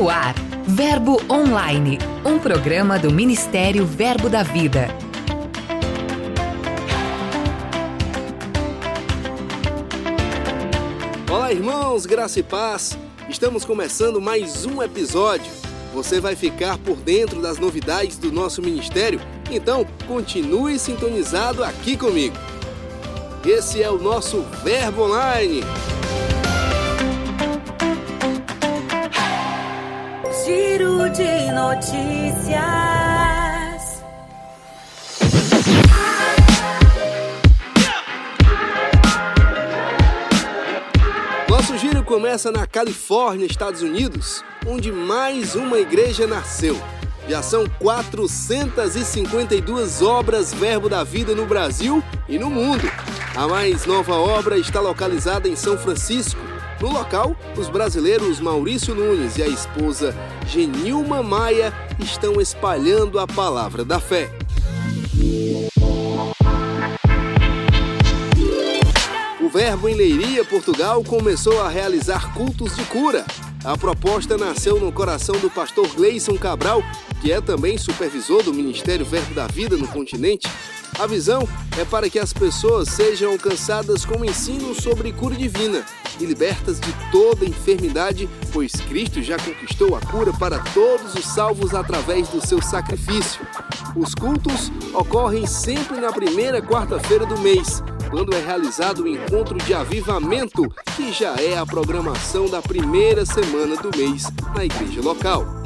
No ar, Verbo Online, um programa do Ministério Verbo da Vida. Olá, irmãos, graça e paz. Estamos começando mais um episódio. Você vai ficar por dentro das novidades do nosso ministério? Então, continue sintonizado aqui comigo. Esse é o nosso Verbo Online. De notícias. Nosso giro começa na Califórnia, Estados Unidos, onde mais uma igreja nasceu. Já são 452 obras Verbo da Vida no Brasil e no mundo. A mais nova obra está localizada em São Francisco. No local, os brasileiros Maurício Nunes e a esposa Genilma Maia estão espalhando a palavra da fé. O Verbo em Leiria, Portugal, começou a realizar cultos de cura. A proposta nasceu no coração do pastor Gleison Cabral, que é também supervisor do Ministério Verbo da Vida no continente. A visão é para que as pessoas sejam alcançadas com ensino sobre cura divina e libertas de toda enfermidade, pois Cristo já conquistou a cura para todos os salvos através do seu sacrifício. Os cultos ocorrem sempre na primeira quarta-feira do mês, quando é realizado o encontro de avivamento, que já é a programação da primeira semana do mês na igreja local.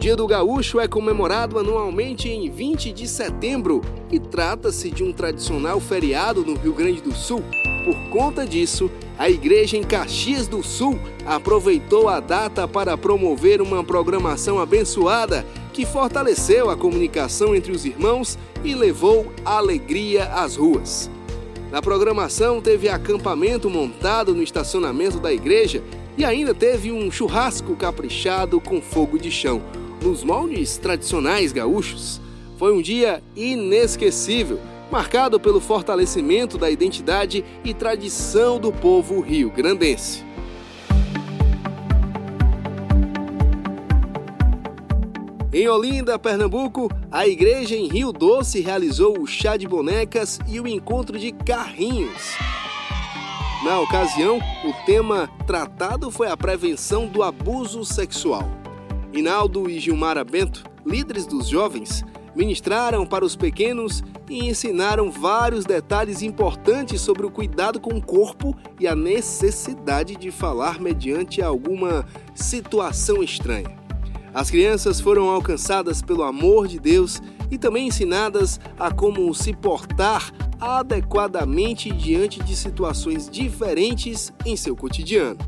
Dia do Gaúcho é comemorado anualmente em 20 de setembro e trata-se de um tradicional feriado no Rio Grande do Sul. Por conta disso, a igreja em Caxias do Sul aproveitou a data para promover uma programação abençoada que fortaleceu a comunicação entre os irmãos e levou alegria às ruas. Na programação teve acampamento montado no estacionamento da igreja e ainda teve um churrasco caprichado com fogo de chão, nos moldes tradicionais gaúchos. Foi um dia inesquecível, marcado pelo fortalecimento da identidade e tradição do povo rio-grandense. Em Olinda, Pernambuco, a igreja em Rio Doce realizou o chá de bonecas e o encontro de carrinhos. Na ocasião, o tema tratado foi a prevenção do abuso sexual. Inaldo e Gilmara Bento, líderes dos jovens, ministraram para os pequenos e ensinaram vários detalhes importantes sobre o cuidado com o corpo e a necessidade de falar mediante alguma situação estranha. As crianças foram alcançadas pelo amor de Deus e também ensinadas a como se portar adequadamente diante de situações diferentes em seu cotidiano.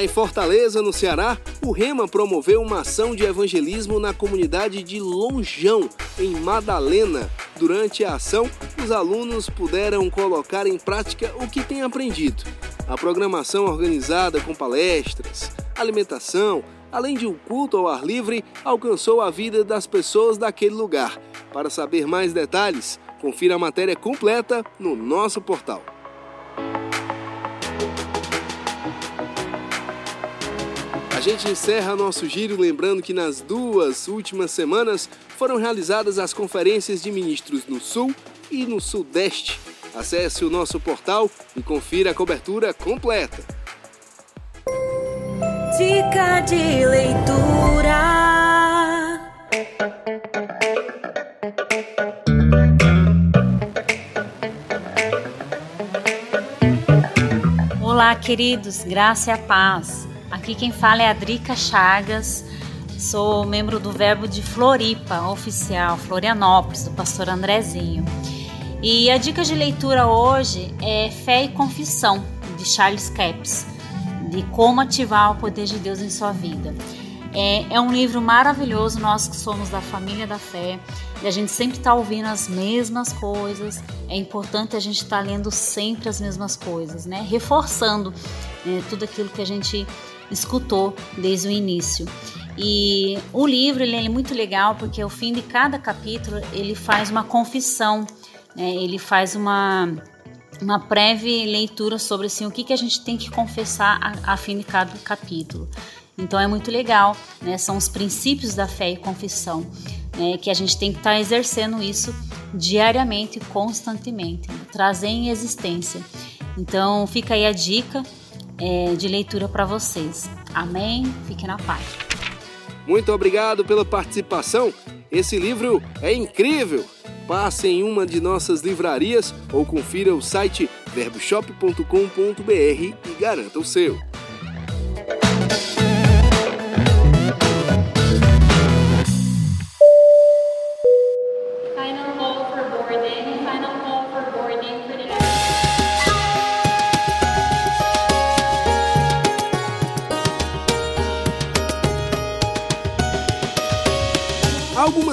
Em Fortaleza, no Ceará, o Rema promoveu uma ação de evangelismo na comunidade de Lonjão, em Madalena. Durante a ação, os alunos puderam colocar em prática o que têm aprendido. A programação organizada com palestras, alimentação, além de um culto ao ar livre, alcançou a vida das pessoas daquele lugar. Para saber mais detalhes, confira a matéria completa no nosso portal. A gente encerra nosso giro lembrando que nas duas últimas semanas foram realizadas as conferências de ministros no Sul e no Sudeste. Acesse o nosso portal e confira a cobertura completa. Dica de leitura. Olá, queridos, graça e a paz. Aqui quem fala é a Drica Chagas, sou membro do Verbo de Floripa, oficial, Florianópolis, do pastor Andrezinho. E a dica de leitura hoje é Fé e Confissão, de Charles Capps, de como ativar o poder de Deus em sua vida. É, é um livro maravilhoso, nós que somos da família da fé, e a gente sempre está ouvindo as mesmas coisas. É importante a gente estar tá lendo sempre as mesmas coisas, né? Reforçando né, tudo aquilo que a gente escutou desde o início. E o livro ele é muito legal porque ao fim de cada capítulo ele faz uma confissão, né? ele faz uma uma breve leitura sobre assim, o que, que a gente tem que confessar a, a fim de cada capítulo. Então é muito legal, né? São os princípios da fé e confissão, né? que a gente tem que estar tá exercendo isso diariamente, constantemente, né? trazer em existência. Então fica aí a dica é, de leitura para vocês. Amém? Fique na paz. Muito obrigado pela participação. Esse livro é incrível. Passe em uma de nossas livrarias ou confira o site verboshop.com.br e garanta o seu.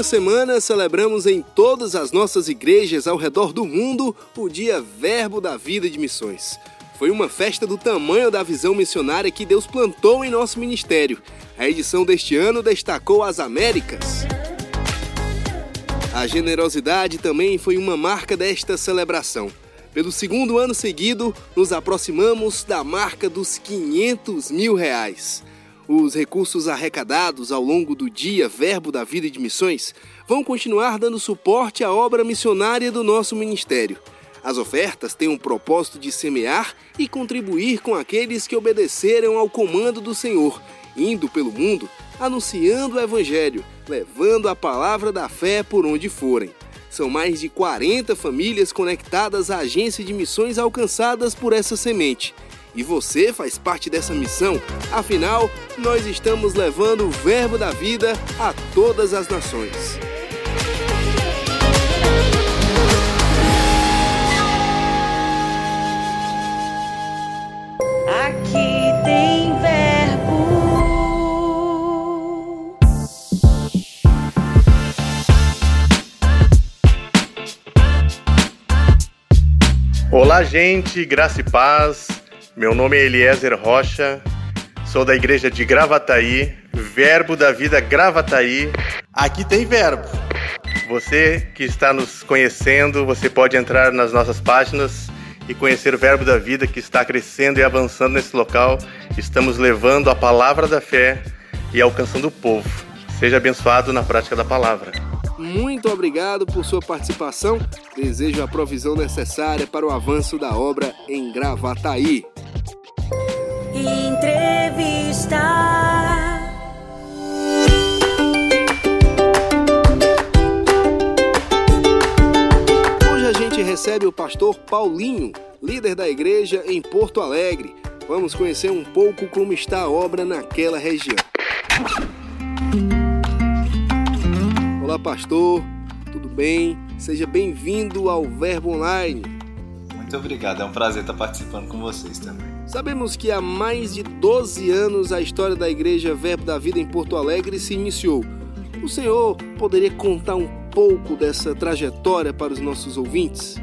Semanas celebramos em todas as nossas igrejas ao redor do mundo o Dia Verbo da Vida de Missões. Foi uma festa do tamanho da visão missionária que Deus plantou em nosso ministério. A edição deste ano destacou as Américas. A generosidade também foi uma marca desta celebração. Pelo segundo ano seguido, nos aproximamos da marca dos 500 mil reais. Os recursos arrecadados ao longo do dia Verbo da Vida de Missões vão continuar dando suporte à obra missionária do nosso ministério. As ofertas têm o propósito de semear e contribuir com aqueles que obedeceram ao comando do Senhor, indo pelo mundo anunciando o Evangelho, levando a palavra da fé por onde forem. São mais de 40 famílias conectadas à agência de missões alcançadas por essa semente. E você faz parte dessa missão, afinal, nós estamos levando o Verbo da Vida a todas as nações. Aqui tem verbo. Olá, gente, graça e paz. Meu nome é Eliezer Rocha, sou da igreja de Gravataí, Verbo da Vida Gravataí. Aqui tem verbo. Você que está nos conhecendo, você pode entrar nas nossas páginas e conhecer o Verbo da Vida que está crescendo e avançando nesse local. Estamos levando a palavra da fé e alcançando o povo. Seja abençoado na prática da palavra. Muito obrigado por sua participação. Desejo a provisão necessária para o avanço da obra em Gravataí. Entrevista. Hoje a gente recebe o pastor Paulinho, líder da igreja em Porto Alegre. Vamos conhecer um pouco como está a obra naquela região. Olá, pastor. Tudo bem? Seja bem-vindo ao Verbo Online. Muito obrigado, é um prazer estar participando com vocês também. Sabemos que há mais de 12 anos a história da Igreja Verbo da Vida em Porto Alegre se iniciou. O senhor poderia contar um pouco dessa trajetória para os nossos ouvintes?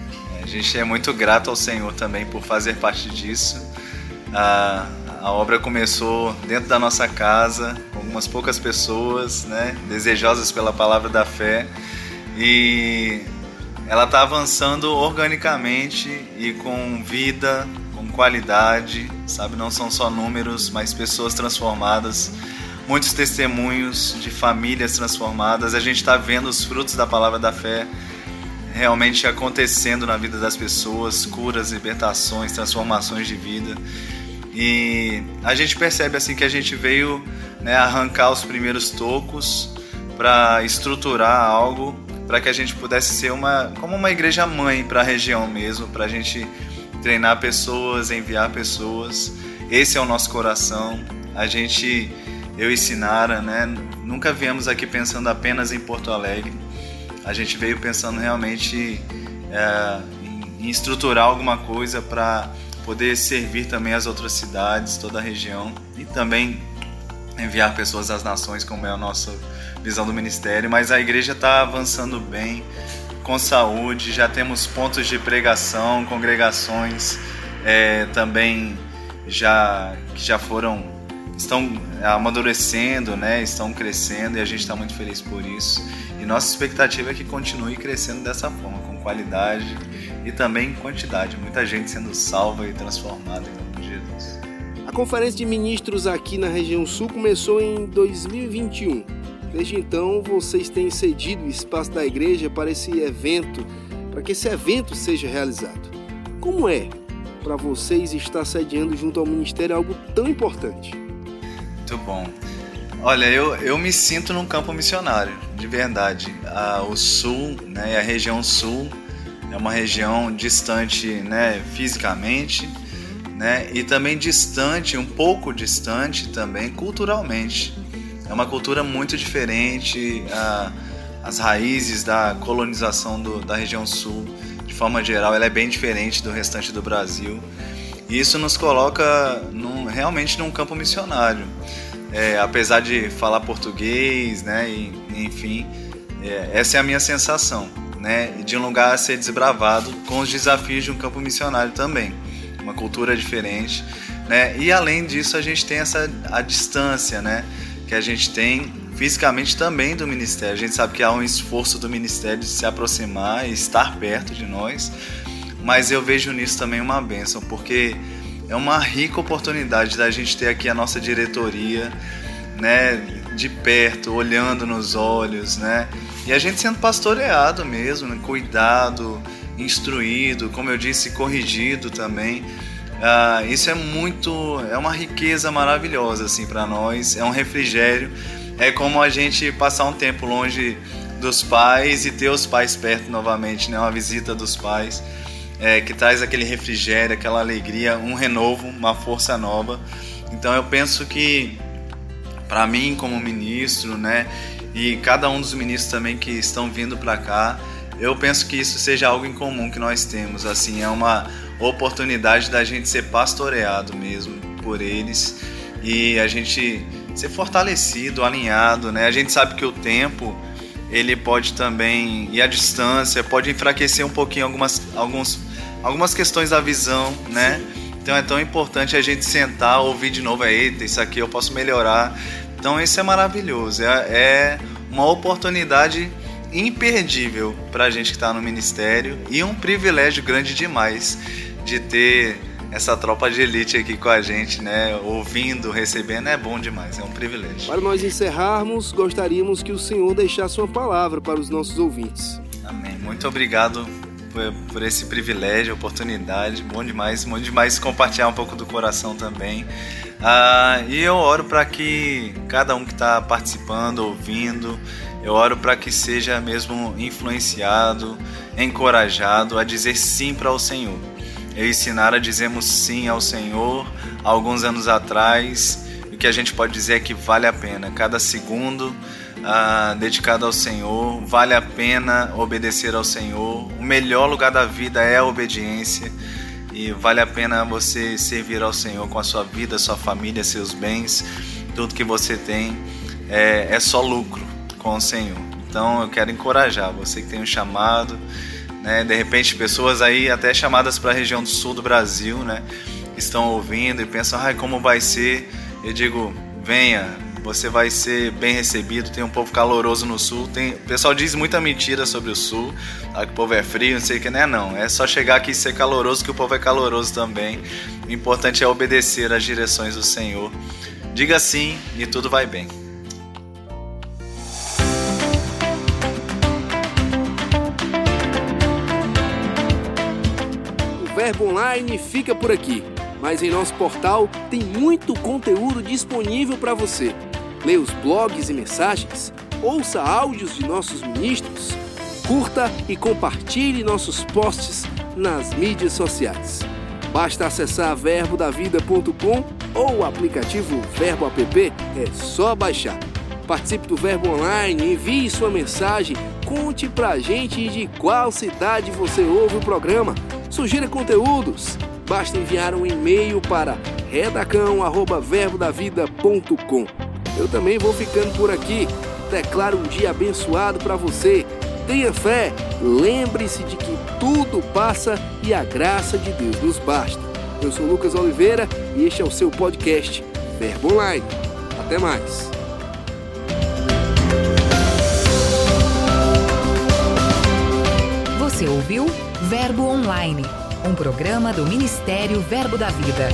A gente é muito grato ao Senhor também por fazer parte disso. A, a obra começou dentro da nossa casa, com algumas poucas pessoas, né, desejosas pela palavra da fé, e ela está avançando organicamente e com vida, com qualidade, sabe? Não são só números, mas pessoas transformadas, muitos testemunhos de famílias transformadas. A gente está vendo os frutos da palavra da fé realmente acontecendo na vida das pessoas, curas, libertações, transformações de vida. E a gente percebe assim que a gente veio né, arrancar os primeiros tocos para estruturar algo para que a gente pudesse ser uma como uma igreja mãe para a região mesmo, para a gente treinar pessoas, enviar pessoas. Esse é o nosso coração. A gente, eu e Sinara, né, nunca viemos aqui pensando apenas em Porto Alegre. A gente veio pensando realmente é, em, estruturar alguma coisa para poder servir também as outras cidades, toda a região e também enviar pessoas às nações, como é a nossa visão do ministério. Mas a igreja está avançando bem, com saúde, já temos pontos de pregação, congregações é, também já que já foram estão amadurecendo, né? Estão crescendo e a gente está muito feliz por isso. E nossa expectativa é que continue crescendo dessa forma, com qualidade e também quantidade. Muita gente sendo salva e transformada em nome de Jesus. A conferência de ministros aqui na região sul começou em 2021. Desde então, vocês têm cedido o espaço da igreja para esse evento, para que esse evento seja realizado. Como é para vocês estar sediando junto ao ministério algo tão importante? Muito bom. Olha, eu, eu me sinto num campo missionário, de verdade. Ah, o sul, né, a região sul, é uma região distante né, fisicamente, né, e também distante, um pouco distante também culturalmente. É uma cultura muito diferente, as raízes da colonização do, da região sul, de forma geral, ela é bem diferente do restante do Brasil. E isso nos coloca num, realmente num campo missionário é, apesar de falar português, né, e, enfim, é, essa é a minha sensação, né, de um lugar a ser desbravado com os desafios de um campo missionário também, uma cultura diferente, né, e além disso a gente tem essa a distância, né, que a gente tem fisicamente também do ministério. A gente sabe que há um esforço do ministério de se aproximar e estar perto de nós, mas eu vejo nisso também uma bênção, porque é uma rica oportunidade da gente ter aqui a nossa diretoria, né, de perto, olhando nos olhos, né, e a gente sendo pastoreado mesmo, né, cuidado, instruído, como eu disse, corrigido também. Ah, isso é muito, é uma riqueza maravilhosa assim para nós, é um refrigério, é como a gente passar um tempo longe dos pais e ter os pais perto novamente, né, uma visita dos pais é, que traz aquele refrigério, aquela alegria, um renovo, uma força nova. Então eu penso que para mim como ministro, né, e cada um dos ministros também que estão vindo para cá, eu penso que isso seja algo em comum que nós temos. Assim, é uma oportunidade da gente ser pastoreado mesmo por eles e a gente ser fortalecido, alinhado, né? A gente sabe que o tempo ele pode também e a distância pode enfraquecer um pouquinho algumas alguns algumas questões da visão, né? Então é tão importante a gente sentar, ouvir de novo, eita, isso aqui eu posso melhorar. Então isso é maravilhoso, é, é uma oportunidade imperdível para a gente que está no ministério e um privilégio grande demais de ter essa tropa de elite aqui com a gente, né? Ouvindo, recebendo, é bom demais, é um privilégio. Para nós encerrarmos, gostaríamos que o Senhor deixasse uma palavra para os nossos ouvintes. Amém. Muito obrigado por, esse privilégio, oportunidade. Bom demais, bom demais compartilhar um pouco do coração também. Ah, e eu oro para que cada um que está participando, ouvindo, eu oro para que seja mesmo influenciado, encorajado a dizer sim para o Senhor. Eu ensinar a dizermos sim ao Senhor alguns anos atrás. O que a gente pode dizer é que vale a pena cada segundo ah, dedicado ao Senhor, vale a pena obedecer ao Senhor. O melhor lugar da vida é a obediência e vale a pena você servir ao Senhor com a sua vida, sua família, seus bens, tudo que você tem é, é só lucro com o Senhor. Então eu quero encorajar você que tem um chamado, né? De repente pessoas aí até chamadas para a região do sul do Brasil, né? Estão ouvindo e pensam, ai, como vai ser? Eu digo, venha, você vai ser bem recebido. Tem um povo caloroso no sul. Tem, o pessoal diz muita mentira sobre o sul, que o povo é frio, não sei o que, né? Não, é só chegar aqui e ser caloroso que o povo é caloroso também. O importante é obedecer às direções do Senhor. Diga sim e tudo vai bem. O Verbo Online fica por aqui mas em nosso portal tem muito conteúdo disponível para você. Leia os blogs e mensagens, ouça áudios de nossos ministros, curta e compartilhe nossos posts nas mídias sociais. Basta acessar verbodavida.com ou o aplicativo Verbo App, é só baixar. Participe do Verbo Online, envie sua mensagem, conte pra gente de qual cidade você ouve o programa, sugira conteúdos basta enviar um e-mail para redacão@verbodavida.com. Eu também vou ficando por aqui. Declaro um dia abençoado para você. Tenha fé, lembre-se de que tudo passa e a graça de Deus nos basta. Eu sou Lucas Oliveira e este é o seu podcast Verbo Online. Até mais. Você ouviu Verbo Online, um programa do Ministério Verbo da Vida.